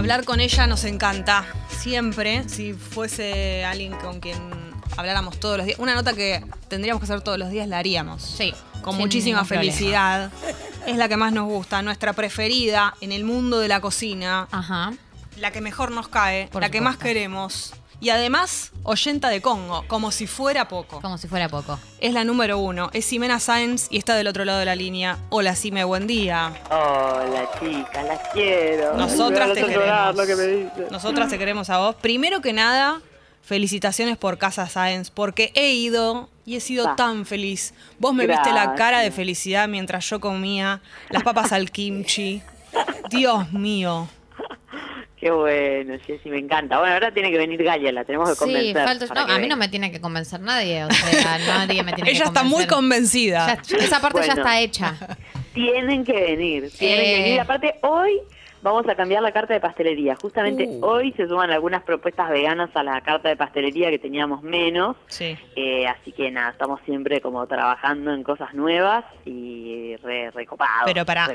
Hablar con ella nos encanta. Siempre, si fuese alguien con quien habláramos todos los días. Una nota que tendríamos que hacer todos los días la haríamos. Sí. Con muchísima problema. felicidad. Es la que más nos gusta, nuestra preferida en el mundo de la cocina. Ajá. La que mejor nos cae, Por la que más queremos. Y además, oyenta de Congo, como si fuera poco. Como si fuera poco. Es la número uno, es Ximena Sáenz y está del otro lado de la línea. Hola, Sime, buen día. Hola chicas, las quiero. Nosotras te queremos. lo que me dicen. Nosotras te queremos a vos. Primero que nada, felicitaciones por Casa Sáenz, porque he ido y he sido tan feliz. Vos me viste la cara de felicidad mientras yo comía las papas al kimchi. Dios mío. Qué bueno, Jessy, me encanta. Bueno, ahora tiene que venir Gaia, la tenemos que Sí, convencer. falta. para No, que a mí no me tiene que convencer nadie. O sea, nadie me tiene que Ella está muy convencida. Ya- esa parte ya está hecha. Tienen que venir, tienen Eh. que venir. Aparte, hoy vamos a cambiar la carta de pastelería. Justamente Uh. hoy se suman algunas propuestas veganas a la carta de pastelería que teníamos menos. Sí. Eh, así que nada, estamos siempre como trabajando en cosas nuevas y re, recopados. Pero para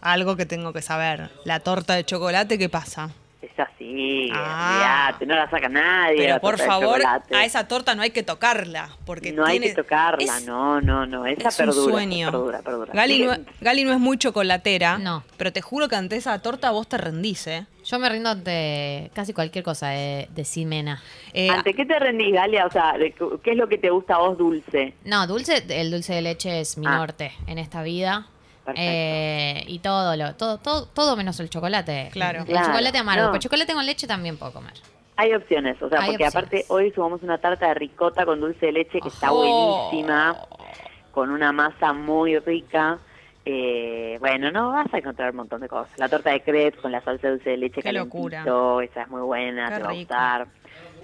algo que tengo que saber. La torta de chocolate, ¿qué pasa? Es así, Ah. no la saca nadie. Pero por favor, a esa torta no hay que tocarla. Porque no hay que tocarla, es- no, no, no, esa es un perdura, sueño. perdura, perdura. Gali, no, Gali no es muy chocolatera. No. Pero te juro que ante esa torta vos te rendís, ¿eh? Yo me rindo ante casi cualquier cosa de, de Ximena. Eh, ¿Ante qué te rendís, Galia? O sea, ¿qué es lo que te gusta a vos dulce? No, dulce, el dulce de leche es mi Ah. norte en esta vida. Perfecto. Eh, y todo lo, todo, todo, todo menos el chocolate. Claro. El Claro, chocolate amargo. no. Pero chocolate con leche también puedo comer. Hay opciones, o sea, Hay porque opciones. aparte hoy sumamos una tarta de ricota con dulce de leche que está buenísima, con una masa muy rica. Eh, bueno, no vas a encontrar un montón de cosas. La torta de crepes con la salsa de dulce de leche Qué locura. esa es muy buena, Qué te va a gustar.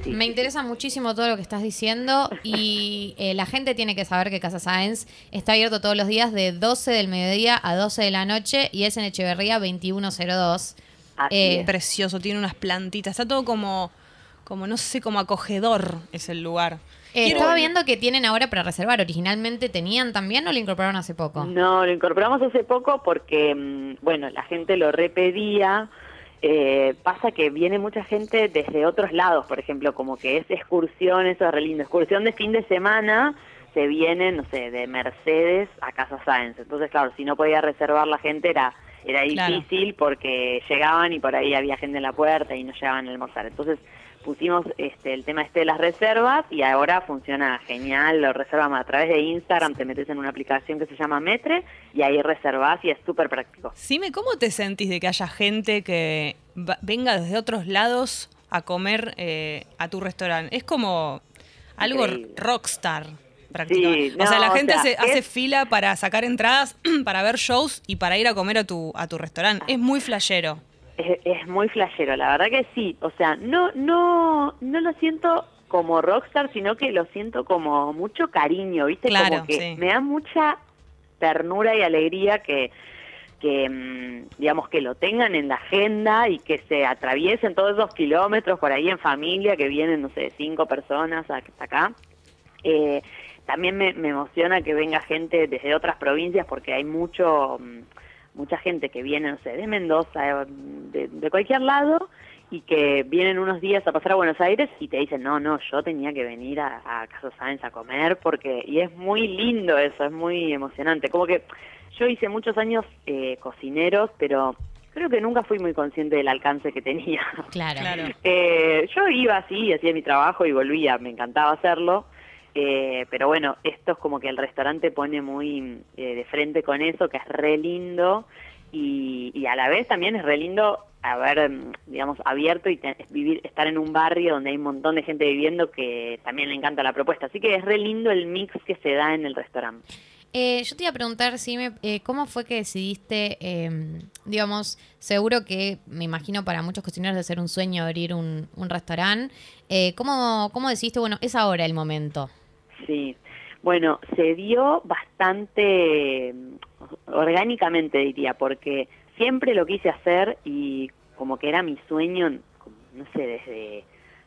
Sí, Me sí, interesa muchísimo todo lo que estás diciendo y eh, la gente tiene que saber que Casa Sáenz está abierto todos los días de 12 del mediodía a 12 de la noche y es en Echeverría 2102. Así Eh, es. precioso, tiene unas plantitas. Está todo como, como no sé, como acogedor es el lugar. Eh, Quiero- estaba viendo que tienen ahora para reservar. ¿Originalmente tenían también o lo incorporaron hace poco? No, lo incorporamos hace poco porque, mm, bueno, la gente lo repedía. Eh, pasa que viene mucha gente desde otros lados, por ejemplo, como que es excursión, eso es re lindo. Excursión de fin de semana, se vienen, no sé, de Mercedes a Casa Sáenz. Entonces, claro, si no podía reservar la gente era era Claro. difícil porque llegaban y por ahí había gente en la puerta y no llegaban a almorzar. Entonces pusimos este el tema este de las reservas y ahora funciona genial, lo reservan a través de Instagram, te metes en una aplicación que se llama Metre y ahí reservas y es súper práctico. Sime, ¿cómo te sentís de que haya gente que va- venga desde otros lados a comer eh, a tu restaurante? Es como algo Increíble. rockstar, prácticamente. Sí, o sea, la o gente sea, hace, es- hace fila para sacar entradas, para ver shows y para ir a comer a tu, a tu restaurante. Es muy flashero. Es, es muy flashero, la verdad que sí. O sea, no, no, no lo siento como rockstar, sino que lo siento como mucho cariño, ¿viste? Claro, como que sí. me da mucha ternura y alegría que, que mm, digamos, que lo tengan en la agenda y que se atraviesen todos esos kilómetros por ahí en familia, que vienen, no sé, cinco personas hasta acá. Eh, también me, me emociona que venga gente desde otras provincias porque hay mucho mm, mucha gente que viene, no sé, de Mendoza, eh, de, de cualquier lado y que vienen unos días a pasar a Buenos Aires y te dicen, no, no, yo tenía que venir a, a Casa Sáenz a comer porque, y es muy lindo eso, es muy emocionante. Como que yo hice muchos años eh, cocineros, pero creo que nunca fui muy consciente del alcance que tenía. Claro. Claro. Eh, yo iba así, hacía mi trabajo y volvía, me encantaba hacerlo. Eh, pero bueno, esto es como que el restaurante pone muy eh, de frente con eso, que es re lindo. Y, y a la vez también es re lindo haber, mm, digamos, abierto y te- vivir, estar en un barrio donde hay un montón de gente viviendo que también le encanta la propuesta. Así que es re lindo el mix que se da en el restaurante. Eh, yo te iba a preguntar, Sime, eh, ¿cómo fue que decidiste, eh, digamos, seguro que me imagino para muchos cocineros de ser un sueño abrir un, un restaurante, eh, ¿cómo, ¿cómo decidiste, bueno, es ahora el momento? Sí, bueno, se dio bastante mm, orgánicamente, diría, porque siempre lo quise hacer y como que era mi sueño, no sé, desde,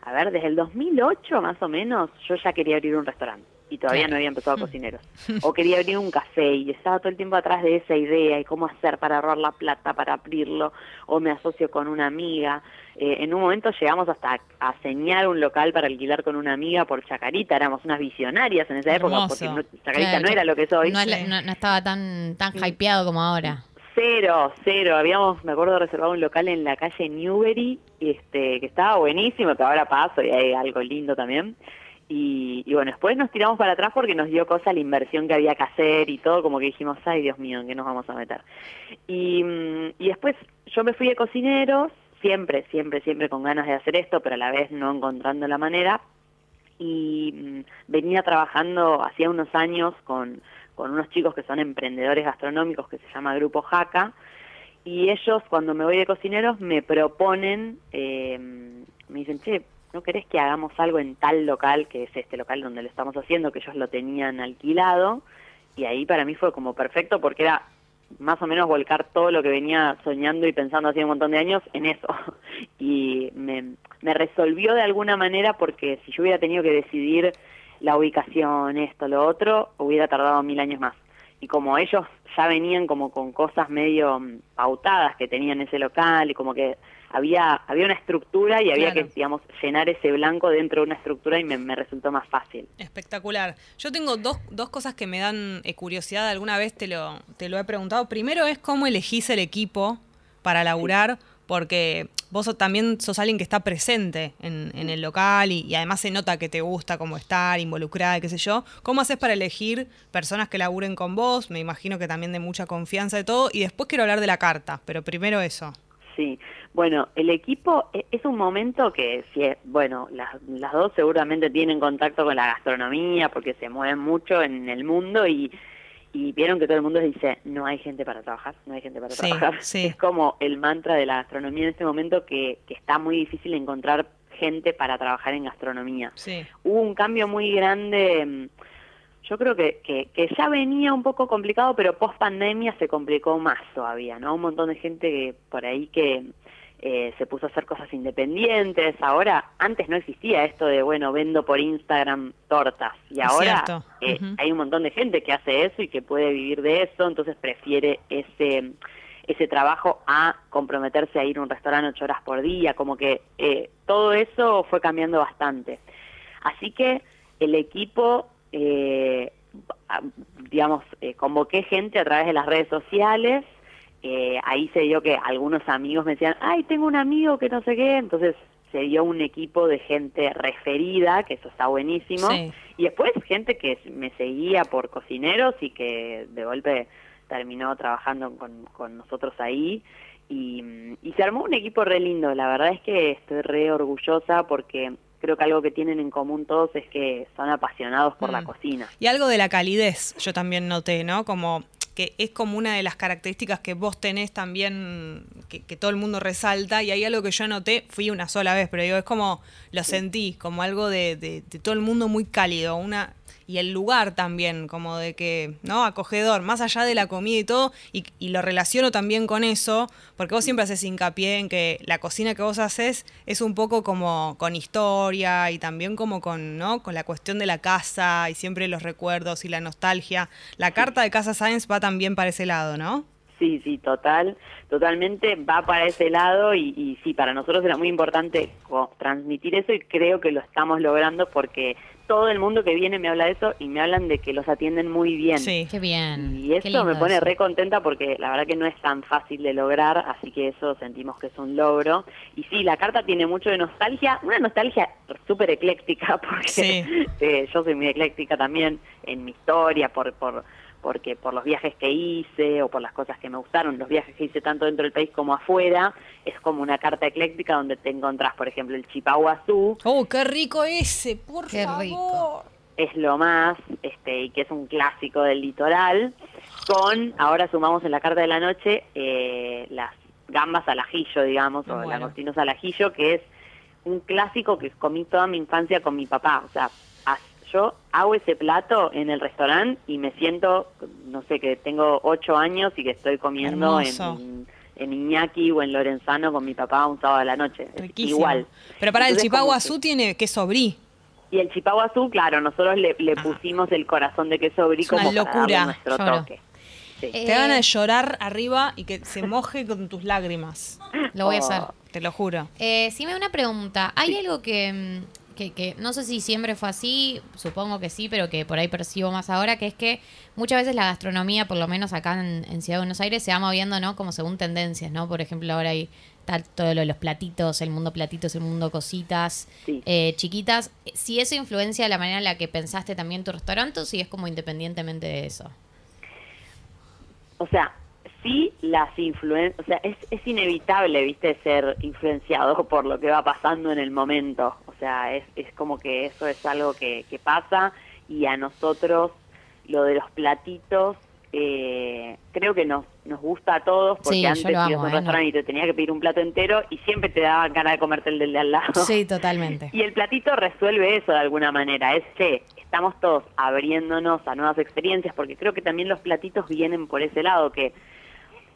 a ver, desde el 2008 más o menos, yo ya quería abrir un restaurante. y todavía Claro. no había empezado cocineros. O quería abrir un café y estaba todo el tiempo atrás de esa idea y cómo hacer para ahorrar la plata para abrirlo, o me asocio con una amiga. Eh, en un momento llegamos hasta a señar un local para alquilar con una amiga por Chacarita, éramos unas visionarias en esa época, Hermoso. porque no- Chacarita Claro. no era lo que es hoy. No, es la- Sí. no- no estaba tan, tan hypeado como ahora. Cero, cero. Habíamos, me acuerdo, reservado un local en la calle Newbery, este, que estaba buenísimo, que ahora paso y hay algo lindo también. Y, y bueno, después nos tiramos para atrás porque nos dio cosa la inversión que había que hacer y todo, como que dijimos, ay Dios mío, ¿en qué nos vamos a meter? Y, mm, y después yo me fui de cocineros, siempre, siempre, siempre con ganas de hacer esto, pero a la vez no encontrando la manera. Y mm, venía trabajando hacía unos años con, con unos chicos que son emprendedores gastronómicos que se llama Grupo Jaca. Y ellos, cuando me voy de cocineros, me proponen, eh, me dicen, che, ¿no querés que hagamos algo en tal local, que es este local donde lo estamos haciendo, que ellos lo tenían alquilado? Y ahí para mí fue como perfecto porque era más o menos volcar todo lo que venía soñando y pensando hacía un montón de años en eso. Y me, me resolvió de alguna manera porque si yo hubiera tenido que decidir la ubicación, esto, lo otro, hubiera tardado mil años más. Y como ellos ya venían como con cosas medio mm, pautadas que tenían ese local y como que había había una estructura y había Claro. que, digamos, llenar ese blanco dentro de una estructura y me, me resultó más fácil. Espectacular. Yo tengo dos, dos cosas que me dan eh, curiosidad, alguna vez te lo, te lo he preguntado. Primero es cómo elegís el equipo para laburar, porque vos también sos alguien que está presente en, en el local y, además se nota que te gusta cómo estar, involucrada, qué sé yo. ¿Cómo haces para elegir personas que laburen con vos? Me imagino que también de mucha confianza y todo. Y después quiero hablar de la carta, pero primero eso. Sí, bueno, el equipo e- es un momento que, si es- bueno, las, las dos seguramente tienen contacto con la gastronomía porque se mueven mucho en el mundo y, y vieron que todo el mundo dice, no hay gente para trabajar, no hay gente para Sí, trabajar. sí. Es como el mantra de la gastronomía en este momento que, que está muy difícil encontrar gente para trabajar en gastronomía Sí. hubo un cambio muy grande. mm, Yo creo que, que, que ya venía un poco complicado, pero post pandemia se complicó más todavía, ¿no? Un montón de gente que por ahí que eh, se puso a hacer cosas independientes. Ahora, antes no existía esto de, bueno, vendo por Instagram tortas. Y ahora eh, hay un montón de gente que hace eso y que puede vivir de eso, entonces prefiere ese ese trabajo a comprometerse a ir a un restaurante ocho horas por día, como que eh, todo eso fue cambiando bastante. Así que el equipo, eh, digamos, eh, convoqué gente a través de las redes sociales, eh, ahí se dio que algunos amigos me decían, ay, tengo un amigo que no sé qué, entonces se dio un equipo de gente referida, que eso está buenísimo, Sí. y después gente que me seguía por cocineros y que de golpe terminó trabajando con, con nosotros ahí. Y, y se armó un equipo re lindo. La verdad es que estoy re orgullosa porque creo que algo que tienen en común todos es que son apasionados por la Mm. cocina. Y algo de la calidez, yo también noté, ¿no? Como que es como una de las características que vos tenés también, que, que todo el mundo resalta, y hay algo que yo noté, fui una sola vez, pero digo, es como, lo sentí, como algo de, de- de todo el mundo muy cálido, una y el lugar también, como de que, ¿no? Acogedor, más allá de la comida y todo, y, y lo relaciono también con eso, porque vos siempre haces hincapié en que la cocina que vos haces es un poco como con historia y también como con, ¿no? Con la cuestión de la casa y siempre los recuerdos y la nostalgia. La carta de Casa Science va también para ese lado, ¿no? Sí, sí, total, totalmente va para ese lado y, y sí, para nosotros era muy importante transmitir eso y creo que lo estamos logrando porque todo el mundo que viene me habla de eso y me hablan de que los atienden muy bien. Sí. Qué bien. Y eso me pone eso. re contenta porque la verdad que no es tan fácil de lograr, así que eso sentimos que es un logro. Y sí, la carta tiene mucho de nostalgia, una nostalgia súper ecléctica, porque Sí. eh, yo soy muy ecléctica también en mi historia, por, por porque por los viajes que hice o por las cosas que me gustaron, los viajes que hice tanto dentro del país como afuera, es como una carta ecléctica donde te encontrás, por ejemplo, el chipaguazú, Oh, qué rico ese, por Qué favor. rico. es lo más, este, y que es un clásico del litoral, con, ahora sumamos en la carta de la noche, eh, las gambas al ajillo, digamos, o Bueno. langostinos al ajillo, que es un clásico que comí toda mi infancia con mi papá. O sea, yo hago ese plato en el restaurante y me siento, no sé, que tengo ocho años y que estoy comiendo Hermoso. en, en Iñaki o en Lorenzano con mi papá un sábado a la noche. Riquísimo. Igual. Pero para el Entonces, chipaguazú tiene queso brie. Y el chipaguazú, claro, nosotros le, le Ah. pusimos el corazón de queso Es una como para locura. nuestro Lloro. toque. Sí. Eh, Te van a llorar arriba y que se moje con tus lágrimas. Lo voy a Oh. hacer. Te lo juro. Eh, sí, me una pregunta. ¿Hay algo que, mm, que, que no sé si siempre fue así, supongo que sí, pero que por ahí percibo más ahora, que es que muchas veces la gastronomía, por lo menos acá en, en Ciudad de Buenos Aires, se va moviendo, ¿no? Como según tendencias, ¿no? Por ejemplo, ahora hay tal, todo lo de los platitos, el mundo platitos, el mundo cositas Sí. eh, chiquitas. Si eso influencia la manera en la que pensaste también tu restaurante o si es como independientemente de eso. O sea, sí las influencias, o sea, es, es inevitable, viste, ser influenciado por lo que va pasando en el momento. O sea, es, es como que eso es algo que, que pasa y a nosotros lo de los platitos eh, creo que nos, nos gusta a todos porque Sí, antes ibas a un eh, restaurante y te tenías que pedir un plato entero y siempre te daban ganas de comerte el del de al lado. Sí, totalmente. Y el platito resuelve eso de alguna manera, es que estamos todos abriéndonos a nuevas experiencias, porque creo que también los platitos vienen por ese lado, que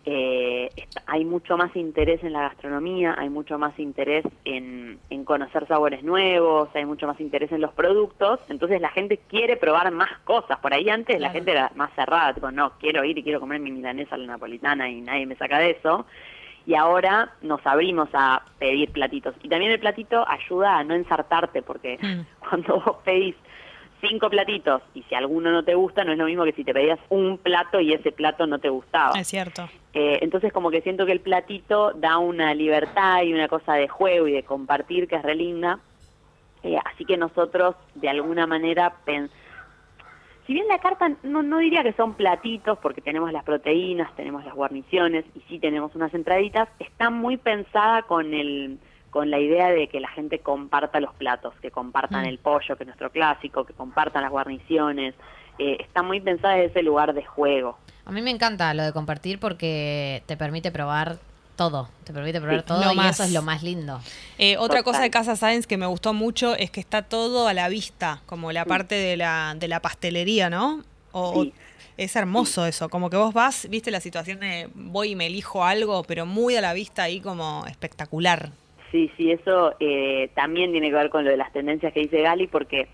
eh, hay mucho más interés en la gastronomía, hay mucho más interés en, en conocer sabores nuevos, hay mucho más interés en los productos, entonces la gente quiere probar más cosas. Por ahí antes la gente era más cerrada, tipo, no, quiero ir y quiero comer mi milanesa a la napolitana y nadie me saca de eso y ahora nos abrimos a pedir platitos. Y también el platito ayuda a no ensartarte, porque Mm. cuando vos pedís cinco platitos y si alguno no te gusta, no es lo mismo que si te pedías un plato y ese plato no te gustaba. Es cierto. Eh, entonces como que siento que el platito da una libertad y una cosa de juego y de compartir que es re linda. Eh, así que nosotros de alguna manera si bien la carta no, no diría que son platitos porque tenemos las proteínas, tenemos las guarniciones y sí tenemos unas entraditas, está muy pensada con el con la idea de que la gente comparta los platos, que compartan Mm. el pollo, que es nuestro clásico, que compartan las guarniciones. Eh, está muy pensada desde ese lugar de juego. A mí me encanta lo de compartir porque te permite probar todo. Te permite probar Sí, todo lo y más. eso es lo más lindo. Eh, otra Total. cosa de Casa Science que me gustó mucho es que está todo a la vista, como la parte de la, de la pastelería, ¿no? O, Sí. Es hermoso eso, como que vos vas, viste la situación de voy y me elijo algo, pero muy a la vista ahí como espectacular. Sí, sí, eso eh, también tiene que ver con lo de las tendencias que dice Gali, porque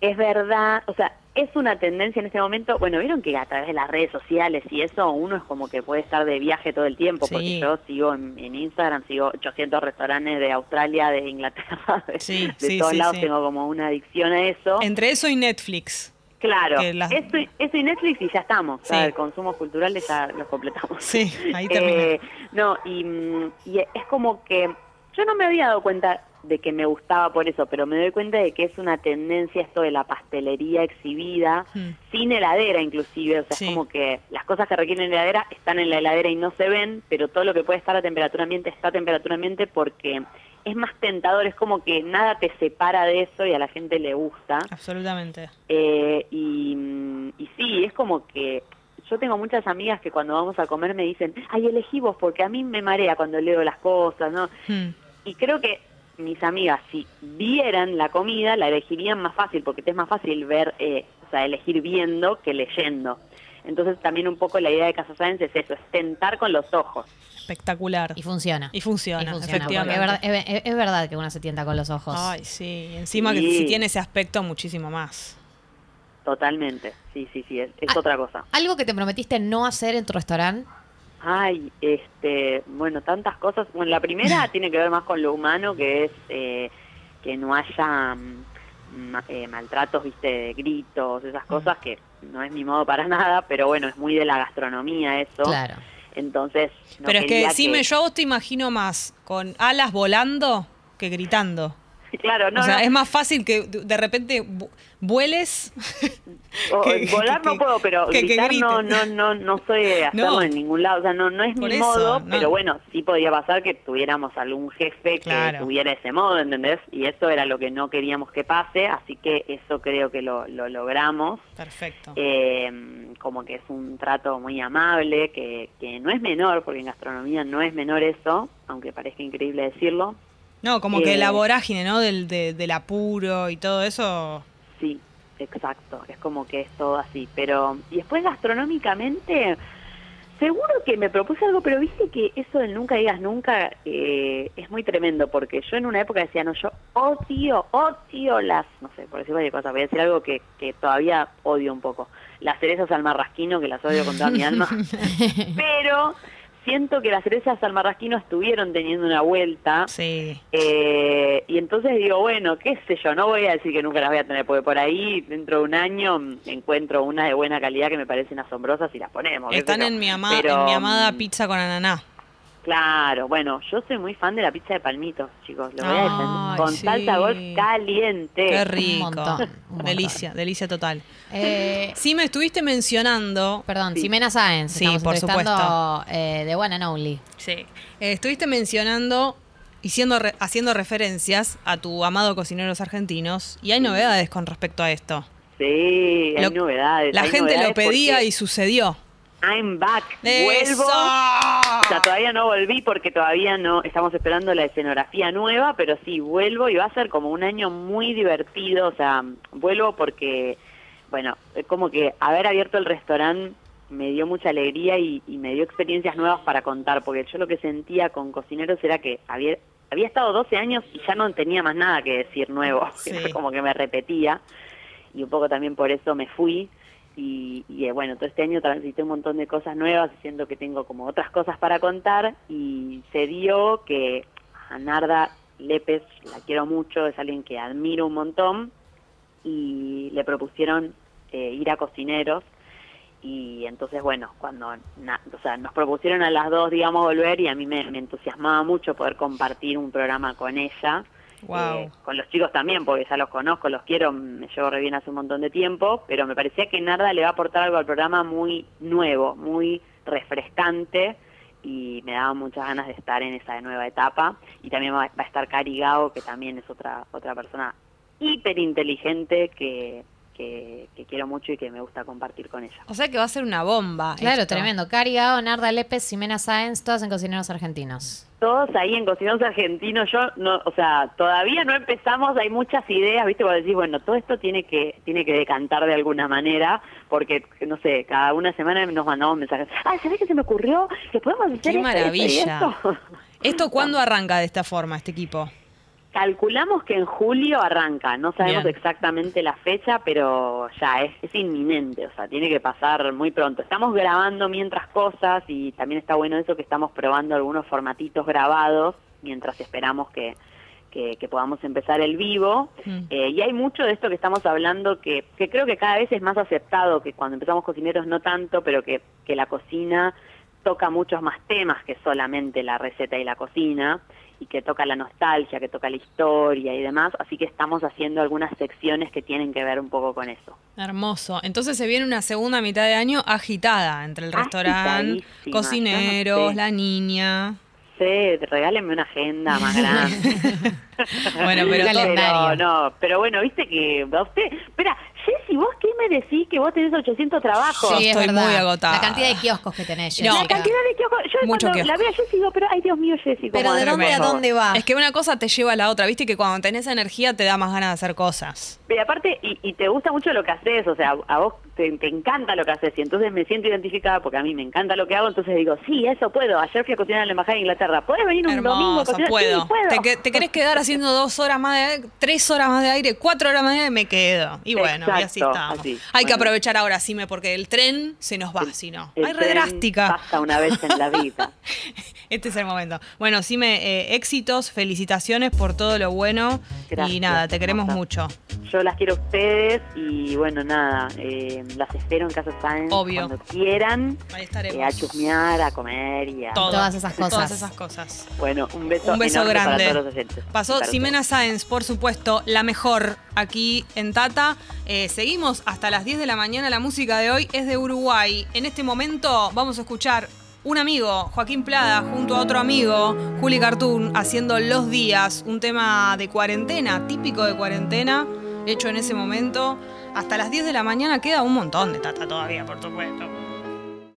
es verdad, o sea, es una tendencia en este momento, bueno, vieron que a través de las redes sociales y eso uno es como que puede estar de viaje todo el tiempo, Sí. porque yo sigo en, en Instagram, sigo 800 restaurantes de Australia, de Inglaterra, de, Sí, de sí, todos lados, tengo como una adicción a eso. Entre eso y Netflix. Claro, las- eso, y- eso y Netflix y ya estamos, o sea, Sí. el consumo cultural ya lo completamos. Sí, ahí termina. Eh, no, y, mm, y es como que yo no me había dado cuenta de que me gustaba por eso, pero me doy cuenta de que es una tendencia esto de la pastelería exhibida, Hmm. sin heladera inclusive, o sea, Sí. es como que las cosas que requieren heladera están en la heladera y no se ven, pero todo lo que puede estar a temperatura ambiente está a temperatura ambiente porque es más tentador, es como que nada te separa de eso y a la gente le gusta. Absolutamente. Eh, y, y sí, es como que yo tengo muchas amigas que cuando vamos a comer me dicen, ay, elegí vos, porque a mí me marea cuando leo las cosas, ¿no? Hmm. Y creo que mis amigas, si vieran la comida, la elegirían más fácil, porque te es más fácil ver, eh, o sea, elegir viendo que leyendo. Entonces también un poco la idea de Casa Sáenz es eso, es tentar con los ojos. Espectacular. Y funciona. Y funciona, Y funciona, efectivamente. es verdad, es, es- es verdad que uno se tienta con los ojos. Ay, sí. Encima que Sí. si tiene ese aspecto, muchísimo más. Totalmente, sí, sí, sí, es, es Ah. otra cosa. Algo que te prometiste no hacer en tu restaurante. Ay, este, bueno, tantas cosas. Bueno, la primera tiene que ver más con lo humano, que es eh, que no haya mm, ma- eh, maltratos, viste, de gritos, esas cosas que no es mi modo para nada, pero bueno, es muy de la gastronomía eso. Claro. Entonces, no Pero es que decime, yo a vos te imagino más con alas volando que gritando. Claro, no, o sea, no, es más fácil que de repente vu- vueles. o- que- volar que- no puedo, pero que- gritar no, no, no, no soy de hacerlo No. en ningún lado, o sea, no, no es Por mi eso, modo, pero bueno, sí podía pasar que tuviéramos algún jefe que tuviera ese modo, ¿entendés? Y eso era lo que no queríamos que pase, así que eso creo que lo, lo logramos. Perfecto. Eh, como que es un trato muy amable, que, que no es menor, porque en gastronomía no es menor eso, aunque parezca increíble decirlo. No, como que eh, la vorágine, ¿no? Del, de- del apuro y todo eso. Sí, exacto, es como que es todo así. Pero, y después gastronómicamente, seguro que me propuse algo, pero viste que eso del nunca digas nunca eh, es muy tremendo, porque yo en una época decía, no, yo odio, odio las, no sé, por decir varias cosas, voy a decir algo que, que todavía odio un poco, las cerezas al marrasquino, que las odio con toda mi alma, pero siento que las cerezas al marrasquino estuvieron teniendo una vuelta. Sí. Eh, y entonces digo, bueno, qué sé yo, no voy a decir que nunca las voy a tener, porque por ahí dentro de un año encuentro una de buena calidad que me parecen asombrosas y las ponemos. Están en mi, ama- Pero, en mi amada mm, pizza con ananá. Claro, bueno, yo soy muy fan de la pizza de palmitos, chicos, lo voy a defender. Con sí. salsa golf caliente. Qué rico. montón, un montón. Delicia, delicia total. Eh, Sí, me estuviste mencionando. perdón, Sí. Ximena Sáenz. Sí, estamos por entrevistando, eh, de One and Only. Sí. Eh, estuviste mencionando y siendo re- haciendo referencias a tu amado cocineros argentinos. Y hay novedades con respecto a esto. Sí, hay Lo- novedades. La hay gente lo pedía porque y sucedió. I'm back, vuelvo. O sea, todavía no volví porque todavía no estamos esperando la escenografía nueva, pero sí, vuelvo y va a ser como un año muy divertido. O sea, vuelvo porque, bueno, como que haber abierto el restaurante me dio mucha alegría y, y me dio experiencias nuevas para contar, porque yo lo que sentía con cocineros era que había, había estado 12 años y ya no tenía más nada que decir nuevo, Sí. como que me repetía y un poco también por eso me fui. Y, y, eh, bueno, todo este año transité un montón de cosas nuevas, siento que tengo como otras cosas para contar y se dio que a Narda Lépez, la quiero mucho, es alguien que admiro un montón y le propusieron eh, ir a cocineros y entonces bueno cuando na- o sea, nos propusieron a las dos digamos volver y a mí me, me entusiasmaba mucho poder compartir un programa con ella Wow. eh, con los chicos también porque ya los conozco los quiero me llevo re bien hace un montón de tiempo pero me parecía que Narda le va a aportar algo al programa muy nuevo muy refrescante y me daba muchas ganas de estar en esa nueva etapa y también va, a estar Cari Gao que también es otra otra persona hiper inteligente que, que, que quiero mucho y que me gusta compartir con ella. O sea que va a ser una bomba. Claro, esto. tremendo. Cari Gao, Narda Lépez, Ximena Sáenz, todas en Cocineros Argentinos. Todos ahí en Cocineros Argentinos, yo no, o sea, todavía no empezamos, hay muchas ideas, viste, vos decís, bueno, todo esto tiene que, tiene que decantar de alguna manera, porque, no sé, cada una semana nos mandamos mensajes, ah, ¿sabés qué se me ocurrió? Que podemos hacer Qué esto, esto y maravilla. esto?". ¿Esto cuándo arranca de esta forma, este equipo? Calculamos que en julio arranca, no sabemos Bien. exactamente la fecha, pero ya es, es inminente, o sea, tiene que pasar muy pronto. Estamos grabando mientras cosas y también está bueno eso que estamos probando algunos formatitos grabados mientras esperamos que, que, que podamos empezar el vivo. Mm. Eh, y hay mucho de esto que estamos hablando que, que creo que cada vez es más aceptado, que cuando empezamos cocineros no tanto, pero que, que la cocina toca muchos más temas que solamente la receta y la cocina y que toca la nostalgia, que toca la historia y demás, así que estamos haciendo algunas secciones que tienen que ver un poco con eso. Hermoso. Entonces se viene una segunda mitad de año agitada entre el restaurante, cocineros, no sé. la niña. Sí, regálenme una agenda más grande. Bueno, pero calendario. no, pero bueno, viste que a usted, espera, Jessy, ¿vos qué me decís que vos tenés 800 trabajos? Sí, es estoy verdad. muy agotada. La cantidad de kioscos que tenés, No, La cantidad de kioscos, yo Mucho cuando kiosco. la veo a Jessy digo, pero ay Dios mío, Jessy, Pero ¿cómo ¿de dónde a dónde va? Es que una cosa te lleva a la otra. Viste que cuando tenés energía te da más ganas de hacer cosas. Pero aparte, y, y te gusta mucho lo que haces, o sea, a vos te, te encanta lo que haces, y entonces me siento identificada porque a mí me encanta lo que hago, entonces digo, sí, eso puedo. Ayer fui a cocinar en la Embajada de Inglaterra. ¿Puedes venir un domingo a cocinar? puedo. Sí, puedo. ¿Te, te querés quedar haciendo dos horas más de aire, tres horas más de aire, cuatro horas más de aire? Me quedo. Y bueno, y así estamos. así. Hay que aprovechar ahora, Sime, porque el tren se nos va, si no. El Ay, re tren drástica. Pasa una vez en la vida. Este es el momento. Bueno, Sime, eh, éxitos, felicitaciones por todo lo bueno. y nada, te queremos hermosa. mucho. Yo las quiero a ustedes y bueno, nada, eh, las espero en Casa Sáenz Obvio. cuando quieran. Ahí estaremos. eh, a chusmear, a comer y a... Todas esas cosas. Todas esas cosas. Bueno, un beso, Un beso grande. para todos los oyentes. Y Pasó para Ximena Sáenz, por supuesto, la mejor aquí en Tata. Eh, seguimos hasta las 10 de la mañana. La música de hoy es de Uruguay. En este momento vamos a escuchar un amigo, Joaquín Plada, junto a otro amigo, Juli Cartoon, haciendo Los Días, un tema de cuarentena, típico de cuarentena, hecho en ese momento. Hasta las 10 de la mañana queda un montón de Tata todavía, por supuesto.